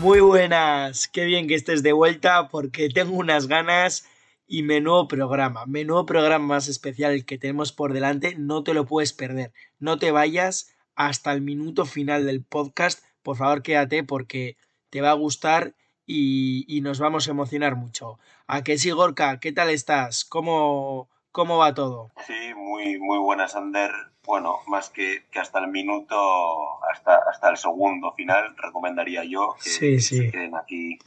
Muy buenas, qué bien que estés de vuelta porque tengo unas ganas y menudo programa, menudo programa más especial que tenemos por delante, no te lo puedes perder, no te vayas hasta el minuto final del podcast, por favor quédate porque te va a gustar y, nos vamos a emocionar mucho. ¿A qué sí, Gorka? ¿Qué tal estás? ¿Cómo, cómo va todo? Sí, muy, muy buenas, Ander bueno, más que, que, hasta el minuto, hasta, hasta el segundo final, recomendaría yo que, se queden aquí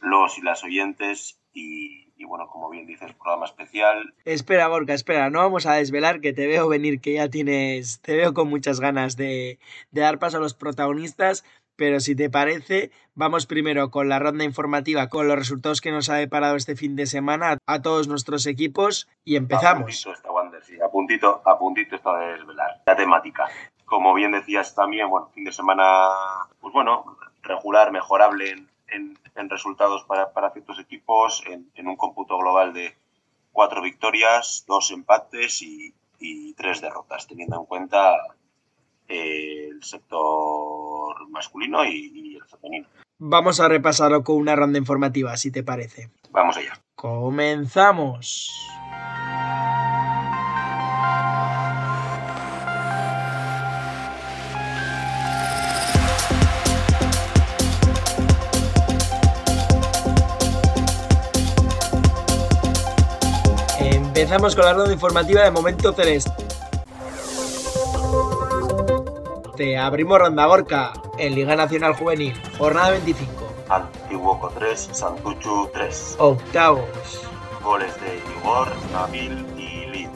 los y las oyentes y, y, bueno, como bien dices, programa especial. Espera, Gorka, espera, no vamos a desvelar que te veo venir, que ya tienes, te veo con muchas ganas de, de dar paso a los protagonistas, pero si te parece, vamos primero con la ronda informativa, con los resultados que nos ha deparado este fin de semana a todos nuestros equipos y empezamos. A puntito está Wander, sí, a puntito, a puntito está de desvelar la temática. Como bien decías también, bueno, fin de semana, pues bueno, regular, mejorable en, en, resultados para, para, ciertos equipos, en, en, un cómputo global de cuatro victorias, dos empates y, y tres derrotas, teniendo en cuenta el sector masculino y, el femenino. Vamos a repasarlo con una ronda informativa, si te parece. Vamos allá. Comenzamos. Empezamos con la ronda informativa de Momento Celeste. abrimos Ronda Gorka en Liga Nacional Juvenil, jornada 25. Antiguoco 3, Santuchu 3. Octavos. Goles de Igor, Nabil y Lid.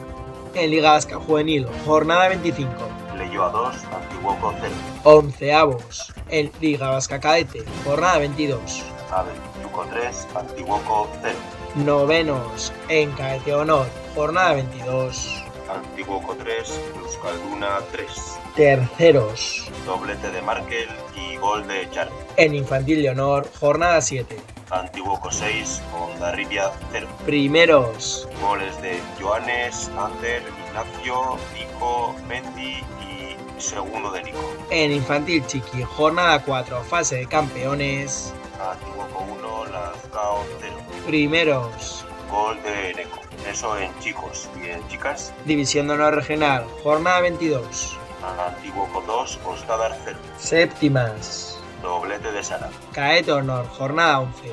En Liga Vasca Juvenil, jornada 25. Leyó a 2, Antiguoco 0. Onceavos. En Liga Vasca Cadete, jornada 22. Antiguoco 3, Antiguoco 0. Novenos. En Cadete Honor, jornada 22. Antiguoco 3, Euskalduna 3 terceros. Doblete de Markel y gol de Charlie. En Infantil de Honor, jornada 7. Antiguoco 6, Ondarribia 0. Primeros. Goles de Joanes, Ander, Ignacio, Nico, Mendy y segundo de Nico. En Infantil Chiqui, jornada 4, fase de campeones. Antiguoco 1, Lazcao 0. Primeros. Gol de Neco. Eso en chicos y en chicas. División de Honor Regional, jornada 22. Antiguoco 2, Ostadar 0. Séptimas. Doblete de Sara. Caeto Honor, jornada 11.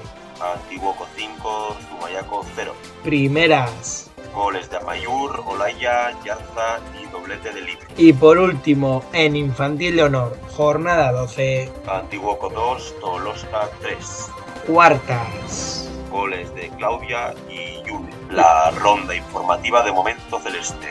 Antiguoco 5, Zumayaco 0. Primeras. Goles de Amayur, Olaya, Yarza y doblete de Libre. Y por último, en Infantil de Honor, jornada 12. Antiguoco 2, Tolosa 3. Cuartas. Goles de Claudia y Yuli. La ronda informativa de momento celeste.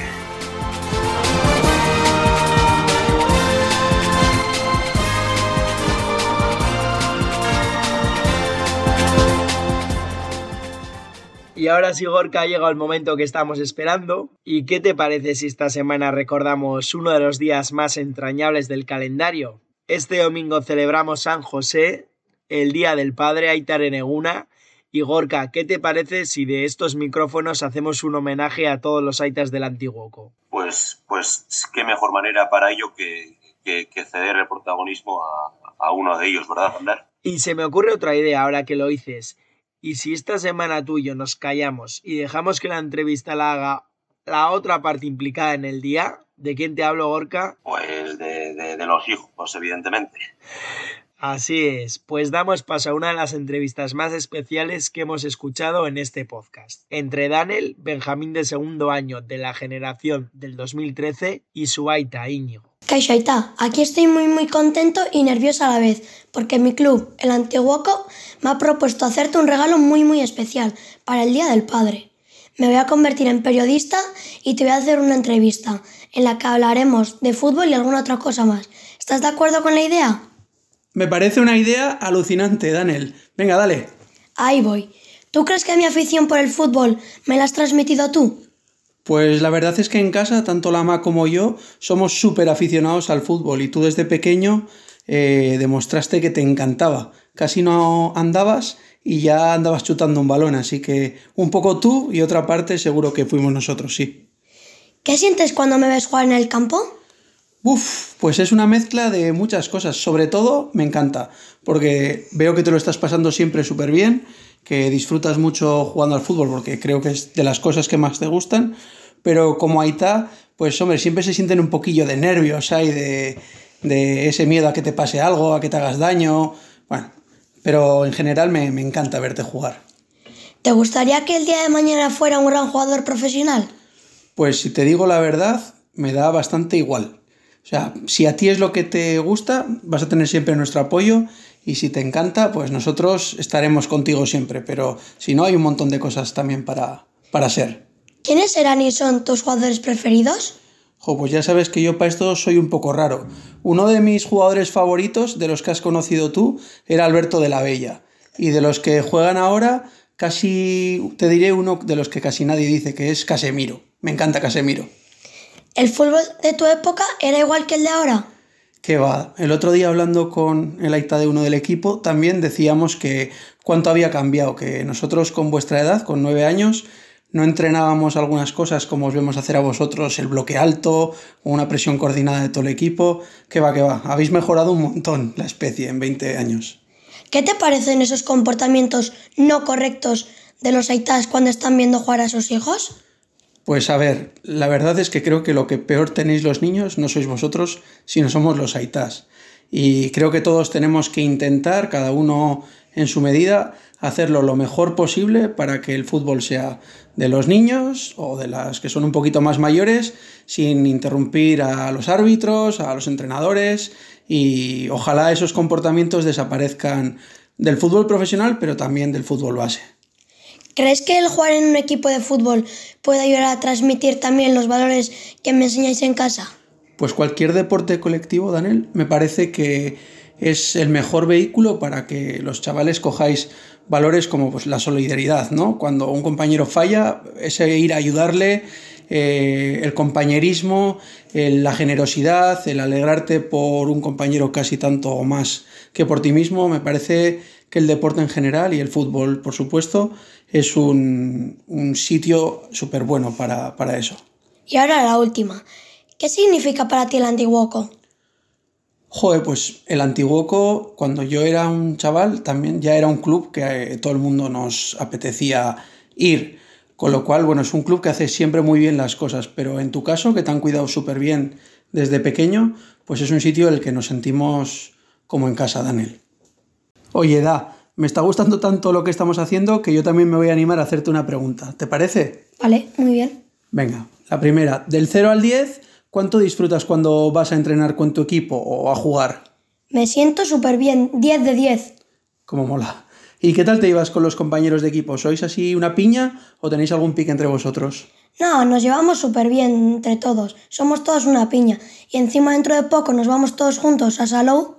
Y ahora sí, Gorka, ha llegado el momento que estamos esperando. ¿Y qué te parece si esta semana recordamos uno de los días más entrañables del calendario? Este domingo celebramos San José, el Día del Padre Aitar Eneguna. Y Gorka, ¿qué te parece si de estos micrófonos hacemos un homenaje a todos los Aitas del Antiguoco? Pues, pues qué mejor manera para ello que, ceder el protagonismo a, a, uno de ellos, ¿verdad, Ander? Y se me ocurre otra idea ahora que lo dices. Y si esta semana tú y yo nos callamos y dejamos que la entrevista la haga la otra parte implicada en el día, ¿de quién te hablo, Gorka? Pues de, de, los hijos, evidentemente. Así es, pues damos paso a una de las entrevistas más especiales que hemos escuchado en este podcast, entre Daniel, Benjamín de segundo año de la generación del 2013, y su aita Íñigo. Kaishaita, aquí estoy muy muy contento y nervioso a la vez, porque mi club, el Antiguoco, me ha propuesto hacerte un regalo muy muy especial para el Día del Padre. Me voy a convertir en periodista y te voy a hacer una entrevista en la que hablaremos de fútbol y alguna otra cosa más. ¿Estás de acuerdo con la idea? Me parece una idea alucinante, Daniel. Venga, dale. Ahí voy. ¿Tú crees que mi afición por el fútbol me la has transmitido tú? Pues la verdad es que en casa, tanto la ama como yo, somos súper aficionados al fútbol y tú desde pequeño eh, demostraste que te encantaba. Casi no andabas y ya andabas chutando un balón, así que un poco tú y otra parte seguro que fuimos nosotros, sí. ¿Qué sientes cuando me ves jugar en el campo? Uf, pues es una mezcla de muchas cosas. Sobre todo me encanta, porque veo que te lo estás pasando siempre súper bien, que disfrutas mucho jugando al fútbol, porque creo que es de las cosas que más te gustan. Pero como Aita, pues hombre, siempre se sienten un poquillo de nervios, hay de, de ese miedo a que te pase algo, a que te hagas daño. Bueno, pero en general me, me encanta verte jugar. ¿Te gustaría que el día de mañana fuera un gran jugador profesional? Pues si te digo la verdad, me da bastante igual. O sea, si a ti es lo que te gusta, vas a tener siempre nuestro apoyo y si te encanta, pues nosotros estaremos contigo siempre. Pero si no, hay un montón de cosas también para, para ser. ¿Quiénes serán y son tus jugadores preferidos? Jo, pues ya sabes que yo para esto soy un poco raro. Uno de mis jugadores favoritos, de los que has conocido tú, era Alberto de la Bella. Y de los que juegan ahora, casi te diré uno de los que casi nadie dice, que es Casemiro. Me encanta Casemiro. ¿El fútbol de tu época era igual que el de ahora? Que va. El otro día hablando con el aita de uno del equipo, también decíamos que cuánto había cambiado, que nosotros con vuestra edad, con nueve años, no entrenábamos algunas cosas como os vemos hacer a vosotros, el bloque alto, una presión coordinada de todo el equipo. Que va, que va. Habéis mejorado un montón la especie en 20 años. ¿Qué te parecen esos comportamientos no correctos de los aitas cuando están viendo jugar a sus hijos? Pues a ver, la verdad es que creo que lo que peor tenéis los niños no sois vosotros, sino somos los aitas. Y creo que todos tenemos que intentar, cada uno en su medida, hacerlo lo mejor posible para que el fútbol sea de los niños o de las que son un poquito más mayores, sin interrumpir a los árbitros, a los entrenadores y ojalá esos comportamientos desaparezcan del fútbol profesional, pero también del fútbol base. ¿Crees que el jugar en un equipo de fútbol puede ayudar a transmitir también los valores que me enseñáis en casa? Pues cualquier deporte colectivo, Daniel, me parece que es el mejor vehículo para que los chavales cojáis valores como pues, la solidaridad, ¿no? Cuando un compañero falla, ese ir a ayudarle, eh, el compañerismo, la generosidad, el alegrarte por un compañero casi tanto o más que por ti mismo, me parece que el deporte en general y el fútbol, por supuesto, es un, un sitio súper bueno para, para, eso. Y ahora la última. ¿Qué significa para ti el Antiguoco? Joder, pues el Antiguoco, cuando yo era un chaval, también ya era un club que eh, todo el mundo nos apetecía ir. Con lo cual, bueno, es un club que hace siempre muy bien las cosas, pero en tu caso, que te han cuidado súper bien desde pequeño, pues es un sitio en el que nos sentimos como en casa, Daniel. Oye, Da, me está gustando tanto lo que estamos haciendo que yo también me voy a animar a hacerte una pregunta. ¿Te parece? Vale, muy bien. Venga, la primera, del 0 al 10, ¿cuánto disfrutas cuando vas a entrenar con tu equipo o a jugar? Me siento súper bien, 10 de 10. Como mola. ¿Y qué tal te ibas con los compañeros de equipo? ¿Sois así una piña o tenéis algún pique entre vosotros? No, nos llevamos súper bien entre todos. Somos todos una piña. Y encima dentro de poco nos vamos todos juntos a Salou.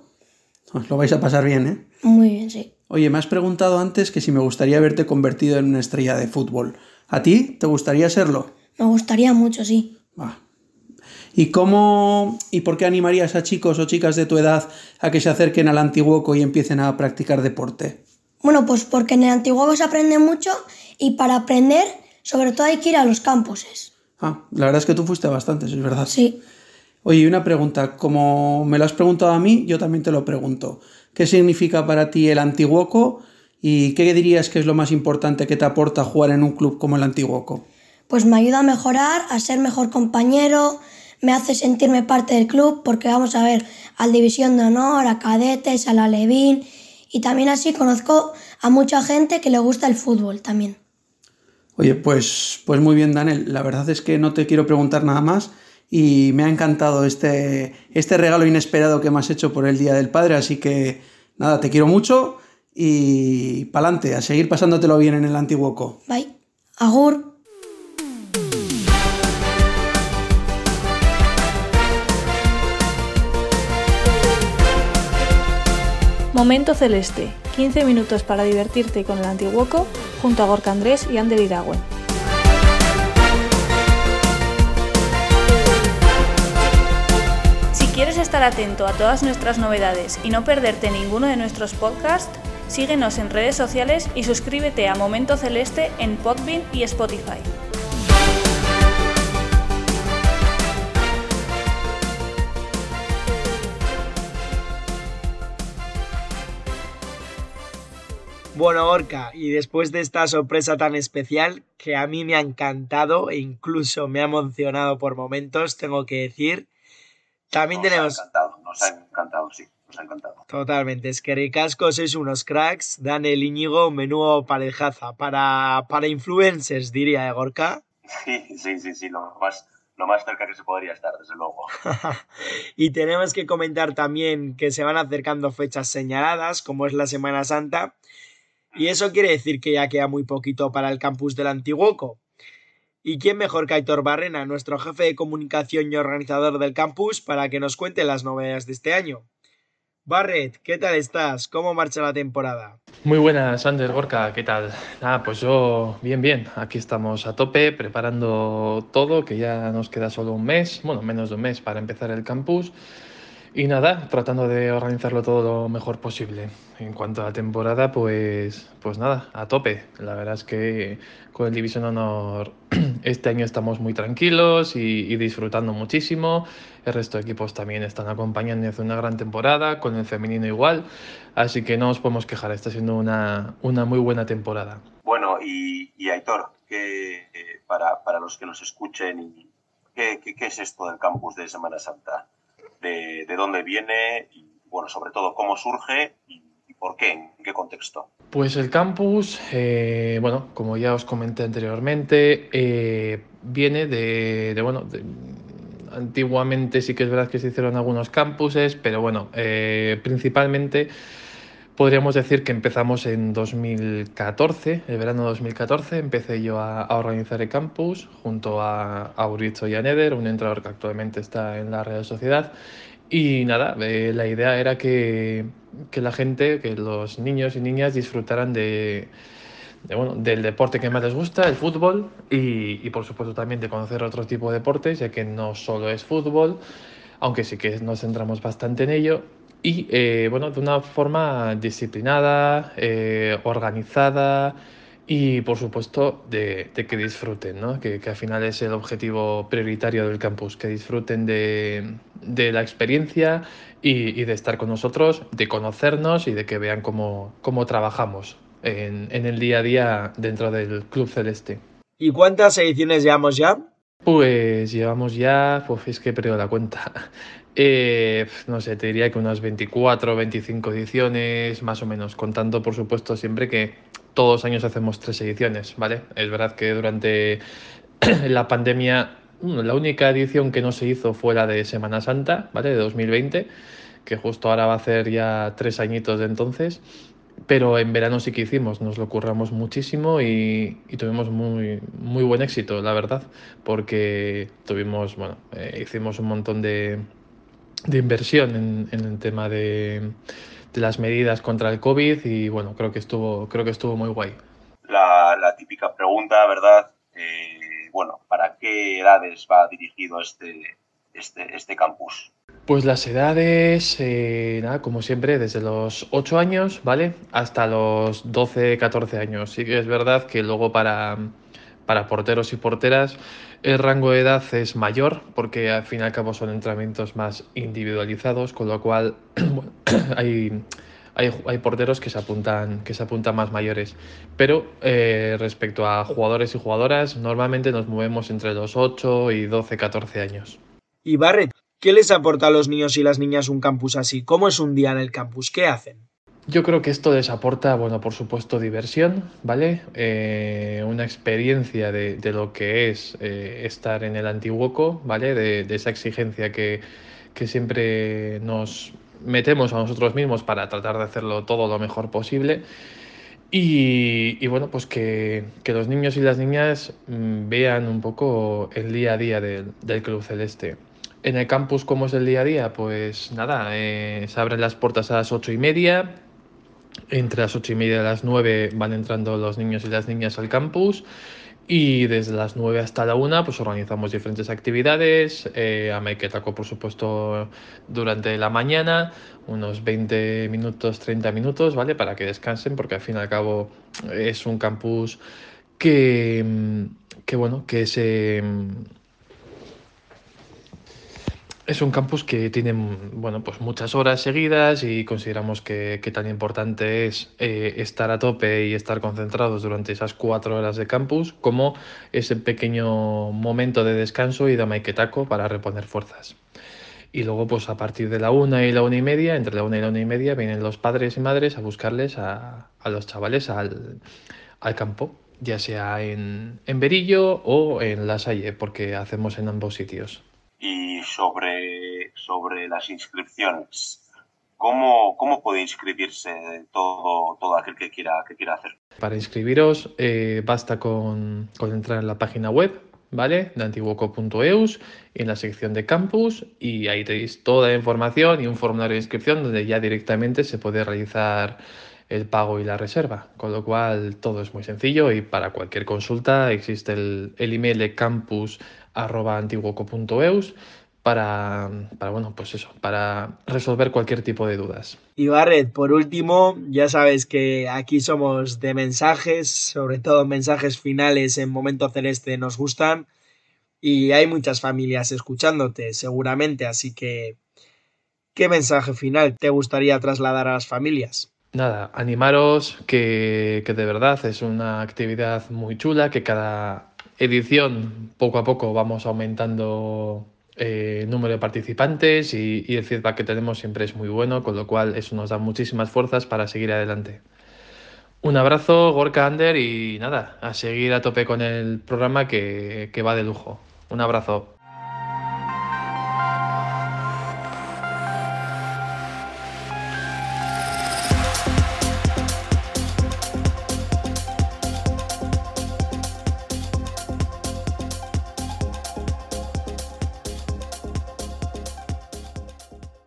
Os lo vais a pasar bien, ¿eh? Muy bien, sí. Oye, me has preguntado antes que si me gustaría verte convertido en una estrella de fútbol. ¿A ti te gustaría serlo? Me gustaría mucho, sí. Ah. ¿Y cómo y por qué animarías a chicos o chicas de tu edad a que se acerquen al Antiguoco y empiecen a practicar deporte? Bueno, pues porque en el Antiguoco se aprende mucho y para aprender, sobre todo hay que ir a los campuses. Ah, la verdad es que tú fuiste bastante, es verdad. Sí. Oye, una pregunta. Como me lo has preguntado a mí, yo también te lo pregunto. ¿Qué significa para ti el Antiguoco y qué dirías que es lo más importante que te aporta jugar en un club como el Antiguoco? Pues me ayuda a mejorar, a ser mejor compañero, me hace sentirme parte del club porque vamos a ver al División de Honor, a Cadetes, a la Levín y también así conozco a mucha gente que le gusta el fútbol también. Oye, pues, pues muy bien, Daniel. La verdad es que no te quiero preguntar nada más y me ha encantado este, este regalo inesperado que me has hecho por el Día del Padre, así que nada, te quiero mucho y pa'lante, a seguir pasándotelo bien en el Antiguoco. Bye. Agur. Momento Celeste, 15 minutos para divertirte con el Antiguoco junto a Gorka Andrés y Ander Iragüen. Quieres estar atento a todas nuestras novedades y no perderte ninguno de nuestros podcasts, síguenos en redes sociales y suscríbete a Momento Celeste en Podbean y Spotify. Bueno, Orca, y después de esta sorpresa tan especial que a mí me ha encantado e incluso me ha emocionado por momentos, tengo que decir, también nos tenemos... Ha encantado, nos ha encantado, sí, nos ha encantado. Totalmente, es que ricasco sois unos cracks, Daniel Íñigo, menudo parejaza, para, para influencers, diría, ¿eh, Gorka? Sí, sí, sí, sí, lo más, lo más cerca que se podría estar, desde luego. y tenemos que comentar también que se van acercando fechas señaladas, como es la Semana Santa, y eso quiere decir que ya queda muy poquito para el campus del Antiguoco. ¿Y quién mejor que Aitor Barrena, nuestro jefe de comunicación y organizador del campus, para que nos cuente las novedades de este año? Barret, ¿qué tal estás? ¿Cómo marcha la temporada? Muy buenas, Ander Gorka, ¿qué tal? Nada, pues yo bien, bien. Aquí estamos a tope, preparando todo, que ya nos queda solo un mes, bueno, menos de un mes para empezar el campus. Y nada, tratando de organizarlo todo lo mejor posible. En cuanto a la temporada, pues, pues nada, a tope. La verdad es que con el División Honor este año estamos muy tranquilos y, disfrutando muchísimo. El resto de equipos también están acompañando y hace una gran temporada, con el femenino igual. Así que no nos podemos quejar, está siendo una, una muy buena temporada. Bueno, y, Aitor, que, para, para los que nos escuchen, ¿qué, qué, ¿qué es esto del campus de Semana Santa? De, de, dónde viene y, bueno, sobre todo, cómo surge y, por qué, en qué contexto. Pues el campus, eh, bueno, como ya os comenté anteriormente, eh, viene de, bueno, antiguamente sí que es verdad que se hicieron algunos campuses, pero bueno, eh, principalmente podríamos decir que empezamos en 2014, el verano de 2014, empecé yo a, organizar el campus junto a, a Urizo y a Neder, un entrenador que actualmente está en la Real Sociedad. Y nada, eh, la idea era que, que, la gente, que los niños y niñas disfrutaran de, de, bueno, del deporte que más les gusta, el fútbol, y, y por supuesto también de conocer otro tipo de deportes, ya que no solo es fútbol, aunque sí que nos centramos bastante en ello, y eh, bueno, de una forma disciplinada, eh, organizada y por supuesto de, que disfruten, ¿no? que, que, al final es el objetivo prioritario del campus, que disfruten de, de la experiencia y, y, de estar con nosotros, de conocernos y de que vean cómo, cómo trabajamos en, en el día a día dentro del Club Celeste. ¿Y cuántas ediciones llevamos ya? Pues llevamos ya, pues es que he perdido la cuenta. Eh, no sé, te diría que unas 24 o 25 ediciones, más o menos, contando por supuesto siempre que todos los años hacemos tres ediciones, ¿vale? Es verdad que durante la pandemia la única edición que no se hizo fue la de Semana Santa, ¿vale? De 2020, que justo ahora va a hacer ya tres añitos de entonces. Pero en verano sí que hicimos, nos lo curramos muchísimo y, y tuvimos muy, muy buen éxito, la verdad, porque tuvimos, bueno, eh, hicimos un montón de, de inversión en, en, el tema de, de, las medidas contra el COVID y bueno, creo que estuvo, creo que estuvo muy guay. La, la típica pregunta, ¿verdad? Eh, bueno, ¿para qué edades va dirigido este, este, este campus? Pues las edades, eh, nada, como siempre, desde los 8 años, ¿vale? Hasta los 12, 14 años. Sí que es verdad que luego para, para porteros y porteras el rango de edad es mayor porque al fin y al cabo son entrenamientos más individualizados, con lo cual hay, hay, hay, porteros que se apuntan, que se apuntan más mayores. Pero eh, respecto a jugadores y jugadoras, normalmente nos movemos entre los 8 y 12, 14 años. Y Barret, ¿qué les aporta a los niños y las niñas un campus así? ¿Cómo es un día en el campus? ¿Qué hacen? Yo creo que esto les aporta, bueno, por supuesto, diversión, ¿vale? Eh, una experiencia de, lo que es eh, estar en el Antiguoco, ¿vale? De, esa exigencia que, que, siempre nos metemos a nosotros mismos para tratar de hacerlo todo lo mejor posible. Y, y bueno, pues que, que, los niños y las niñas mmm, vean un poco el día a día del Club Celeste. En el campus, ¿cómo es el día a día? Pues nada, eh, se abren las puertas a las ocho y media, entre las 8 y media y las 9 van entrando los niños y las niñas al campus y desde las 9 hasta la 1 pues organizamos diferentes actividades, eh, a Maiketako por supuesto durante la mañana, unos 20 minutos, 30 minutos, ¿vale? Para que descansen porque al fin y al cabo es un campus que, que bueno, que se es un campus que tiene bueno, pues muchas horas seguidas y consideramos que, tan importante es eh, estar a tope y estar concentrados durante esas cuatro horas de campus como ese pequeño momento de descanso y de maiketako para reponer fuerzas. Y luego, pues a partir de la una y la una y media, entre la una y la una y media, vienen los padres y madres a buscarles a, los chavales al, campo, ya sea en, en Berillo o en La Salle, porque hacemos en ambos sitios sobre, sobre las inscripciones. ¿Cómo, ¿Cómo, puede inscribirse todo, todo aquel que quiera, que quiera hacer? Para inscribiros eh, basta con, con, entrar en la página web, ¿vale? De antiguoco.eus, en la sección de campus y ahí tenéis toda la información y un formulario de inscripción donde ya directamente se puede realizar el pago y la reserva, con lo cual todo es muy sencillo y para cualquier consulta existe el, el email de campus antiguoco.eus para, para, bueno, pues eso, para resolver cualquier tipo de dudas. Y Barret, por último, ya sabes que aquí somos de mensajes, sobre todo mensajes finales en Momento Celeste nos gustan y hay muchas familias escuchándote seguramente, así que ¿qué mensaje final te gustaría trasladar a las familias? Nada, animaros que, que de verdad es una actividad muy chula, que cada edición, poco a poco vamos aumentando eh, número de participantes y, el feedback que tenemos siempre es muy bueno, con lo cual eso nos da muchísimas fuerzas para seguir adelante. Un abrazo, Gorka Ander, y nada, a seguir a tope con el programa que, que va de lujo. Un abrazo.